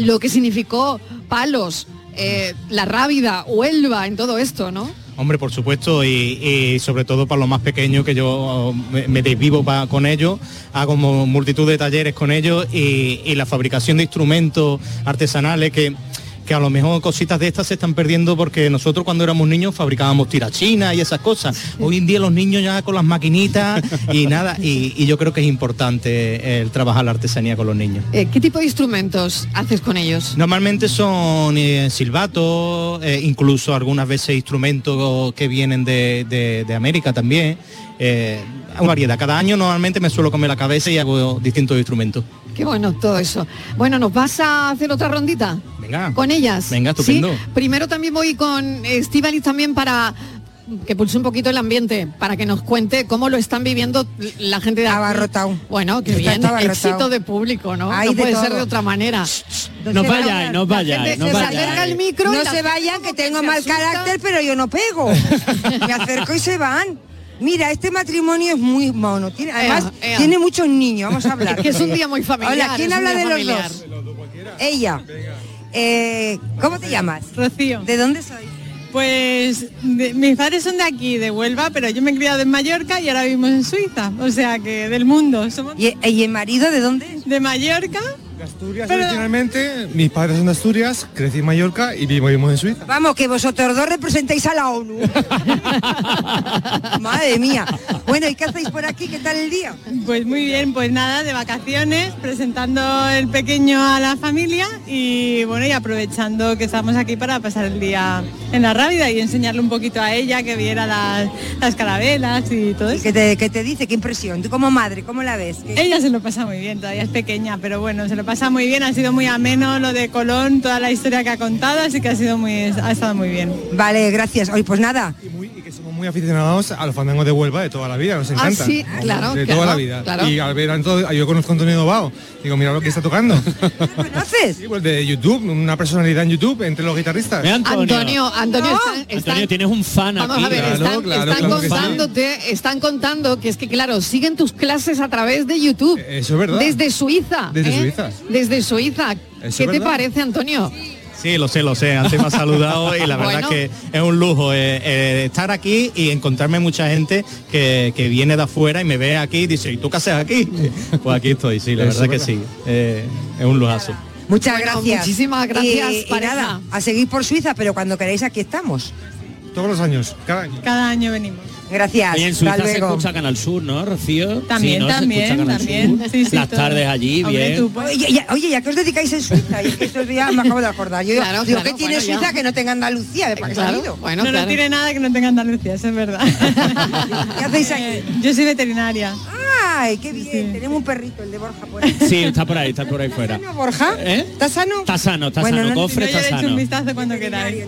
lo que significó Palos, eh, la Rábida, Huelva, en todo esto, ¿no? Hombre, por supuesto, y, sobre todo para los más pequeños, que yo oh, me, me desvivo pa- con ellos, hago multitud de talleres con ellos y la fabricación de instrumentos artesanales que, que a lo mejor cositas de estas se están perdiendo porque nosotros cuando éramos niños fabricábamos tirachinas y esas cosas. Hoy en día los niños ya con las maquinitas y nada, y, y yo creo que es importante el trabajar la artesanía con los niños. Eh, ¿Qué tipo de instrumentos haces con ellos? Normalmente son eh, silbatos, eh, incluso algunas veces instrumentos que vienen de, de- de América también. Eh, una variedad. Cada año normalmente me suelo comer la cabeza y hago distintos instrumentos. Qué bueno todo eso. Bueno, ¿nos vas a hacer otra rondita? Venga. Con ellas. Venga, estupendo. Sí, primero también voy con Estivalis también para que pulse un poquito el ambiente, para que nos cuente cómo lo están viviendo la gente de aquí. Abarrotado. Bueno, que Está bien, éxito de público, ¿no? Hay no de puede ser de otra manera. No vayáis, no vayáis, no se vayáis. acerca el micro y No se vayan, que que tengo se mal asusta. carácter, pero yo no pego. Me acerco y se van. Mira, este matrimonio es muy mono. Tiene, además, Ea, ea. tiene muchos niños. Vamos a hablar. Es que es un día muy familiar, Hola, ¿quién habla de los familiar. dos? Ella. Eh, ¿Cómo te llamas? Rocío. ¿De dónde sois? Pues de- mis padres son de aquí, de Huelva, pero yo me he criado en Mallorca y ahora vivimos en Suiza, o sea que del mundo. Somos ¿Y, y el marido de dónde? de Mallorca. Asturias Pero- originalmente, mis padres son de Asturias, crecí en Mallorca y vivimos en Suiza. Vamos, que vosotros dos representáis a la ONU. Madre mía. Bueno, ¿y qué hacéis por aquí? ¿Qué tal el día? Pues muy bien, pues nada, de vacaciones, presentando el pequeño a la familia y bueno, y aprovechando que estamos aquí para pasar el día en la Rábida y enseñarle un poquito a ella que viera las, las carabelas y todo eso. ¿Qué te, qué te dice? ¿Qué impresión? Tú como madre, ¿cómo la ves? ¿Qué- Ella se lo pasa muy bien, todavía es pequeña, pero bueno, se lo pasa muy bien, ha sido muy ameno lo de Colón, toda la historia que ha contado, así que ha sido muy, ha estado muy bien. Vale, gracias. Hoy pues nada. Muy aficionados a los fandangos de Huelva de toda la vida, nos Ah, encanta. sí, claro, De claro, toda la vida. claro. Y al ver a todo- yo conozco a Antonio Dobao, digo, mira lo que está tocando. ¿Conoces? Sí, pues de YouTube, una personalidad en YouTube entre los guitarristas. Antonio, Antonio, están, están- Antonio, tienes un fan Vamos aquí. a ver, Claro, están, claro, están claro que sí. contándote, están contando que es que claro, siguen tus clases a través de YouTube. Eso es verdad. Desde Suiza. Desde ¿eh? Suiza. Desde Suiza. Eso ¿Qué te parece, Antonio? Sí, lo sé, lo sé. Antes me ha saludado y la verdad Bueno. que es un lujo eh, eh, estar aquí y encontrarme mucha gente que, que viene de afuera y me ve aquí y dice, ¿y tú qué haces aquí? Pues aquí estoy, sí, la Eso verdad que sí. Eh, es un lujazo. Muchas Bueno, gracias. muchísimas gracias, Y- nada, a seguir por Suiza, pero cuando queráis aquí estamos. Todos los años, cada año. Cada año venimos. Gracias. Oye, en Suiza se escucha Canal Sur, ¿no, Rocío? También, Sí, ¿no? También, también. Sur. Sí, sí, Las todo. tardes allí, Hombre, bien. tú, pues, Oye, ya, oye, ya que os dedicáis en Suiza, y es que estos días me acabo de acordar. Yo Claro, digo, claro, ¿qué tiene bueno, ya. Suiza que no tenga Andalucía? ¿De para qué Claro, ido? bueno, no, claro. no tiene nada que no tenga Andalucía, eso es verdad. ¿Qué hacéis aquí? Eh, Yo soy veterinaria. Ay, qué bien. Tenemos un perrito, el de Borja, por ahí. Sí, está por ahí, está por ahí fuera. ¿Está sano, Borja? ¿Eh? ¿Está sano? Está sano, está Bueno, sano. no- Cofre ya está hecho un sano. vistazo cuando queráis.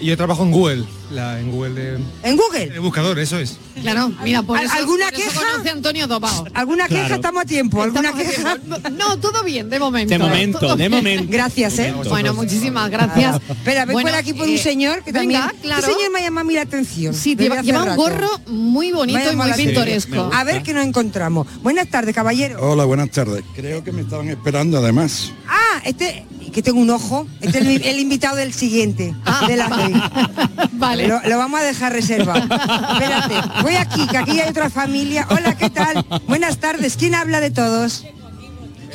Y yo trabajo en Google, la, en Google de... ¿En Google? El buscador, eso es. Claro, mira, por ¿Al- eso, alguna por eso queja? conoce a Antonio Dobao. ¿Alguna queja? Claro. Estamos a tiempo. ¿Alguna Estamos queja? haciendo- No, todo bien, de momento. De momento, Todo de bien. momento. Gracias, ¿eh? Bueno, muchísimas gracias. Espera, ven Bueno, por aquí por un eh, señor que venga, también... claro. Este señor me ha llamado a mí la atención. Sí, lleva, lleva un gorro muy bonito y muy pintoresco. A ver qué nos encontramos. Buenas tardes, caballero. Hola, buenas tardes. Creo que me estaban esperando además. Ah, este... Que tengo un ojo. Este es el, el invitado del siguiente. de la ley. Vale. Lo, lo vamos a dejar reservado. Espérate, voy aquí, que aquí hay otra familia. Hola, ¿qué tal? Buenas tardes. ¿Quién habla de todos?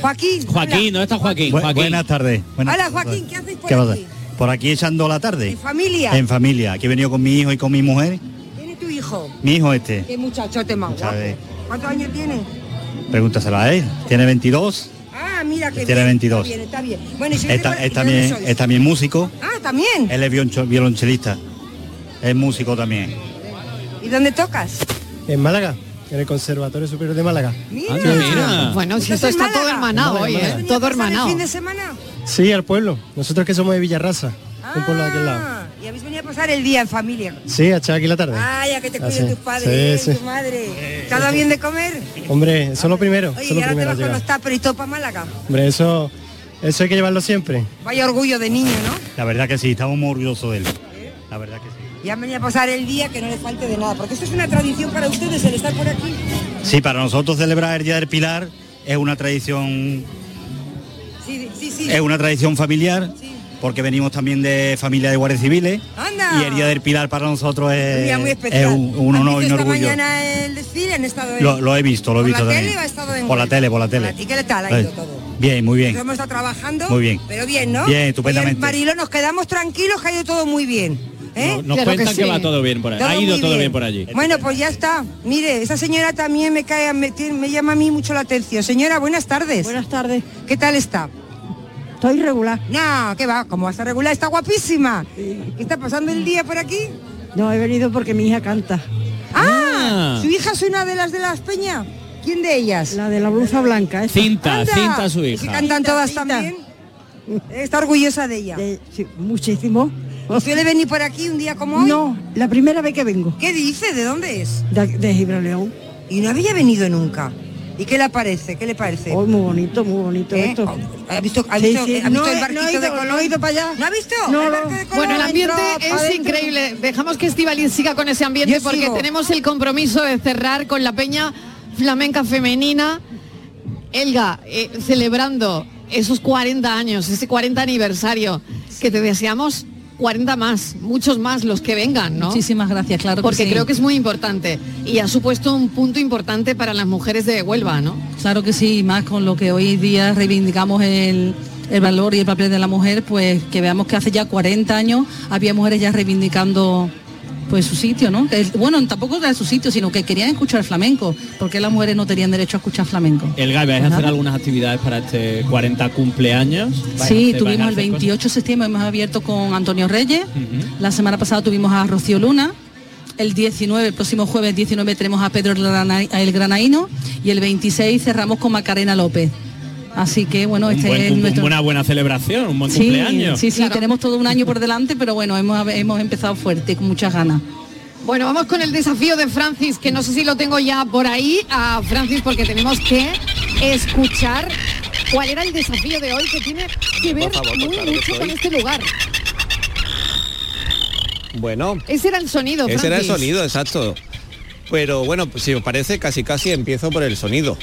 Joaquín. Joaquín, ¿dónde está Joaquín? Joaquín. Buenas tardes. buenas Hola. Joaquín, ¿qué hacéis por ¿Qué pasa? aquí? Por aquí echando la tarde. ¿En familia? En familia. Aquí he venido con mi hijo y con mi mujer. ¿Tiene tu hijo? Mi hijo este. Qué muchachote más guapo. ¿Cuántos años tiene? Pregúntaselo a él. Tiene 22. Ah, mira que Tiene bien, 22. Está bien, está bien. Bueno, ¿y sois Es, de ta- Gor- es ¿y de también, sois? es también músico. Ah, también. Él es violoncho- violonchelista. Es músico también. ¿Y dónde tocas? En Málaga, en el Conservatorio Superior de Málaga. Mira. Bueno, si ¿Estás esto está todo hermanado. ¿eh? ¿Venía a todo hermanado. el fin de semana? Sí, al pueblo. Nosotros que somos de Villarraza, un pueblo de aquel lado. Ah, y habéis venido a pasar el día en familia. Sí, a echar aquí la tarde. Ay, a que te Ah, cuiden tus padres, Sí, sí. tu madre. ¿Te bien de comer? Hombre, eso es lo primero. Oye, eso es y lo ahora te primero vas con los taperos y todo para Málaga. Hombre, eso, eso hay que llevarlo siempre. Vaya orgullo de niño, ¿no? La verdad que sí, estamos muy orgullosos de él. La verdad que sí. Y han venido a pasar el día que no le falte de nada. Porque esto es una tradición para ustedes, el estar por aquí. Sí, para nosotros celebrar el Día del Pilar es una tradición, Sí, sí, sí. es una tradición familiar, porque venimos también de familia de guardias civiles. Anda. Y el Día del Pilar para nosotros Un es, día muy especial. es un, un ¿Han honor y un orgullo. mañana el desfile? ¿Han estado en- Lo, lo he visto, lo he ¿Por visto la también. tele o ha estado en por la tele, por la tele. ¿Y qué le tal ha ido Eh, todo? Bien, muy bien. Hemos estado trabajando. Muy bien. Pero bien, ¿no? Bien, estupendamente. Oye, Marilo, nos quedamos tranquilos que ha ido todo muy bien. ¿eh? Nos cuentan que, va todo bien por ahí. Todo ha ido muy todo bien. bien por allí. Bueno, pues ya está. Mire, esa señora también me cae, me, me llama a mí mucho la atención. Señora, buenas tardes. Buenas tardes. ¿Qué tal está? Estoy regular. No, ¿qué va? ¿Cómo va a regular? Está guapísima. ¿Qué está pasando el día por aquí? No, he venido porque mi hija canta. Ah, ¿su hija es una de las de las Peñas? ¿Quién de ellas? La de la blusa blanca. esa. Cinta, Anda. cinta su ¿Y si hija. cantan todas también? ¿Está orgullosa de ella? sí, muchísimo. ¿Suele venir por aquí un día como hoy? No, la primera vez que vengo. ¿Qué dice? ¿De dónde es? De, de Gibraleón. Y no había venido nunca. ¿Y qué le parece? ¿Qué le parece? Oh, muy bonito, muy bonito ¿Eh? esto. ¿Ha visto, ha visto, sí. ha visto No el barquito no ido- de no he ido para allá. ¿No ha visto? No, el? Bueno, el ambiente Entró es dentro. increíble. Dejamos que Estivali siga con ese ambiente Yo porque sigo. tenemos el compromiso de cerrar con la peña flamenca femenina. Elga, eh, celebrando esos 40 años, ese 40 aniversario, que te deseamos 40 más, muchos más los que vengan, ¿no? Muchísimas gracias, claro que Porque sí. creo que es muy importante y ha supuesto un punto importante para las mujeres de Huelva, ¿no? Claro que sí, más con lo que hoy día reivindicamos el, el valor y el papel de la mujer, pues que veamos que hace ya 40 años había mujeres ya reivindicando pues su sitio, ¿no? Bueno, tampoco era su sitio, sino que querían escuchar flamenco, porque las mujeres no tenían derecho a escuchar flamenco. El Gaby, ¿vais a Ajá. hacer algunas actividades para este 40 cumpleaños? ¿Vais a Sí, tuvimos el hacer 28 de septiembre, hemos abierto con Antonio Reyes, la semana pasada tuvimos a Rocío Luna, el 19, el próximo jueves 19 tenemos a Pedro el Granaíno y el 26 cerramos con Macarena López. Así que bueno, Un este buen es nuestro... Una buena celebración, un buen Sí, cumpleaños. sí, sí, tenemos todo un año por delante, pero bueno, hemos, hemos empezado fuerte, con muchas ganas. Bueno, vamos con el desafío de Francis, que no sé si lo tengo ya por ahí, a Francis, porque tenemos que escuchar cuál era el desafío de hoy, que tiene que ver favor, muy claro mucho con este lugar. Bueno, Ese era el sonido, ese era el Francis. sonido, exacto. Pero bueno, si os parece, casi casi empiezo por el sonido.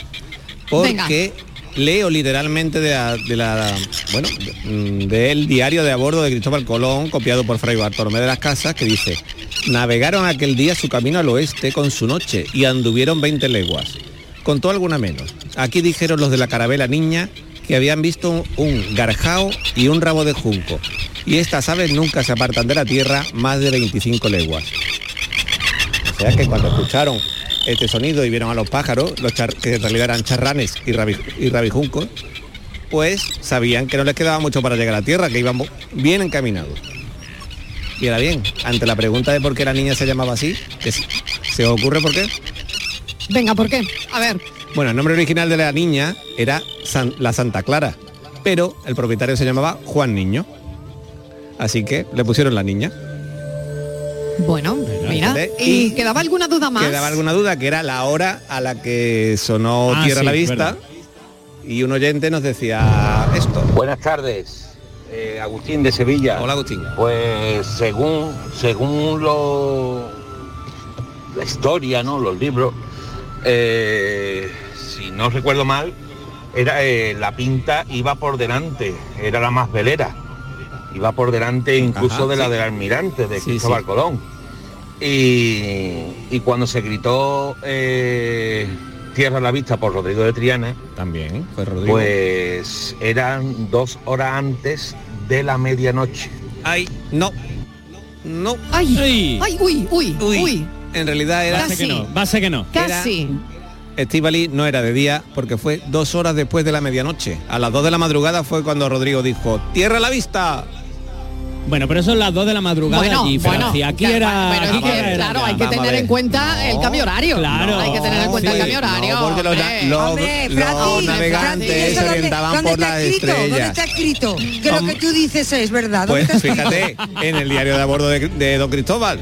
Porque leo literalmente de la, bueno, de- del diario de a bordo de Cristóbal Colón, copiado por Fray Bartolomé de las Casas, que dice, navegaron aquel día su camino al oeste con su noche y anduvieron 20 leguas. Contó alguna menos. Aquí dijeron los de la carabela niña que habían visto un garjao y un rabo de junco. Y estas aves nunca se apartan de la tierra más de 25 leguas. O sea que cuando escucharon este sonido y vieron a los pájaros, los char- que en realidad eran charranes y, rabi- y rabijuncos, pues sabían que no les quedaba mucho para llegar a la tierra, que iban bien encaminados. Y ahora bien, ante la pregunta de por qué la niña se llamaba así, que se, ¿se os ocurre por qué? Venga, ¿por qué? A ver. Bueno, el nombre original de la niña era San- la Santa Clara, pero el propietario se llamaba Juan Niño. Así que le pusieron la niña. Bueno, mira. ¿Y Y quedaba alguna duda más? Quedaba alguna duda que era la hora a la que sonó Ah, Tierra a la Vista. verdad. Y un oyente nos decía esto. Buenas tardes, eh, Agustín de Sevilla. Hola Agustín. Pues según según lo la historia, ¿no? Los libros, eh, si no recuerdo mal, era eh, la pinta iba por delante, era la más velera. Iba por delante incluso Ajá, de la sí. del almirante, de Sí, Cristóbal sí. Colón. Y, y cuando se gritó eh, Tierra a la Vista por Rodrigo de Triana, También fue Rodrigo. pues eran dos horas antes de la medianoche. Ay, no. No. Ay, ay, uy, uy, uy. En realidad era... Casi. que no, base que no. Casi. Estivali no era de día porque fue dos horas después de la medianoche. A las dos de la madrugada fue cuando Rodrigo dijo, ¡Tierra a la vista! Bueno, pero eso es las 2 de la madrugada Bueno, allí, bueno, Francia. Aquí claro, era... pero es aquí que, era- claro, hay que Vamos tener en cuenta el cambio horario. Claro. hay que tener en cuenta el cambio horario. no, porque los, hombre. los- Hombre, los Francis, navegantes Francis, se ¿eso dónde- orientaban dónde por está las escrito? ¿Dónde estrellas. está escrito? Que lo que tú dices es verdad. ¿Dónde Pues fíjate, en el diario de a bordo de, de Don Cristóbal.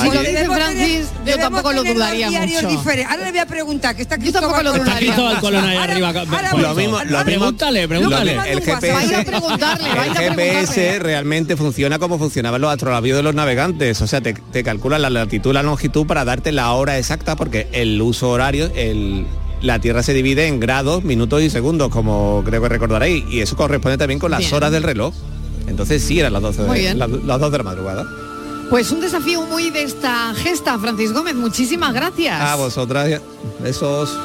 Si lo dice Francis, tener- yo tampoco lo dudaría mucho. diferentes. Ahora le voy a preguntar, que está Yo tampoco Cristóbal lo Colón Está ahí Cristóbal. Colón arriba. ahora lo mismo, lo mismo, Pregúntale, pregúntale. el. GPS, Vaya a preguntarle, vaya a el GPS realmente funciona como funcionaban los astrolabios de los navegantes. O sea, te, te calcula la latitud, la longitud para darte la hora exacta, porque el uso horario, el, la Tierra se divide en grados, minutos y segundos, como creo que recordaréis, y eso corresponde también con las Bien. horas del reloj. Entonces sí, eran las 12 Muy de, las, las 2 de la madrugada. Pues un desafío muy de esta gesta, Francis Gómez. Muchísimas gracias. A vosotras, besos.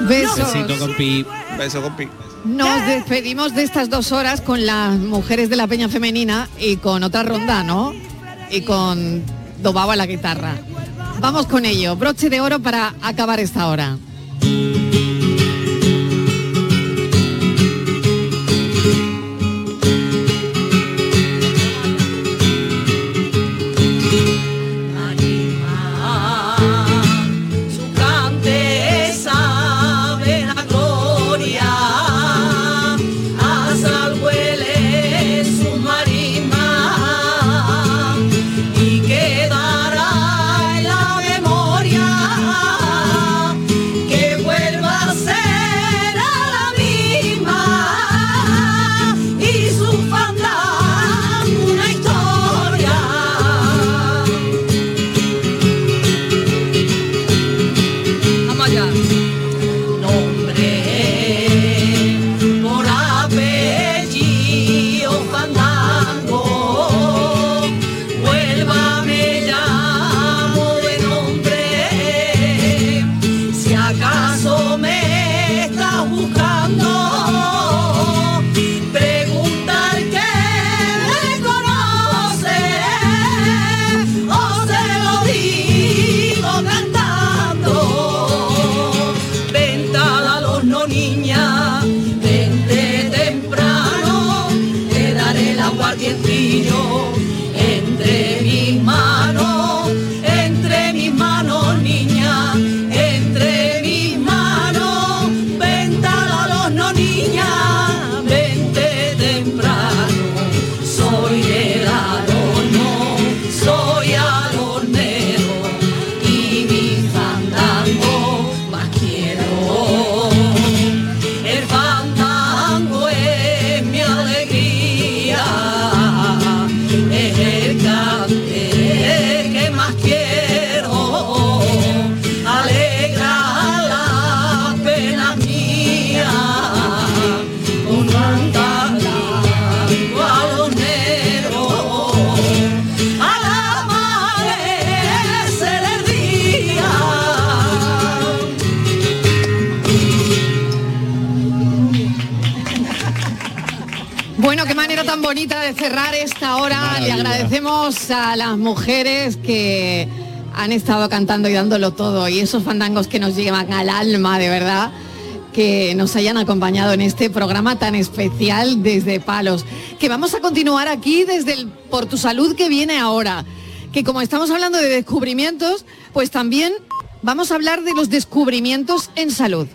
Besos. Besito, compi. Besos, compi. Nos despedimos de estas dos horas con las mujeres de la Peña Femenina y con otra ronda, ¿no? Y con Dobao a la guitarra. Vamos con ello. Broche de oro para acabar esta hora. A las mujeres que han estado cantando y dándolo todo y esos fandangos que nos llevan al alma, de verdad, que nos hayan acompañado en este programa tan especial desde Palos. Que vamos a continuar aquí desde el Por tu Salud que viene ahora. Que como estamos hablando de descubrimientos, pues también vamos a hablar de los descubrimientos en salud.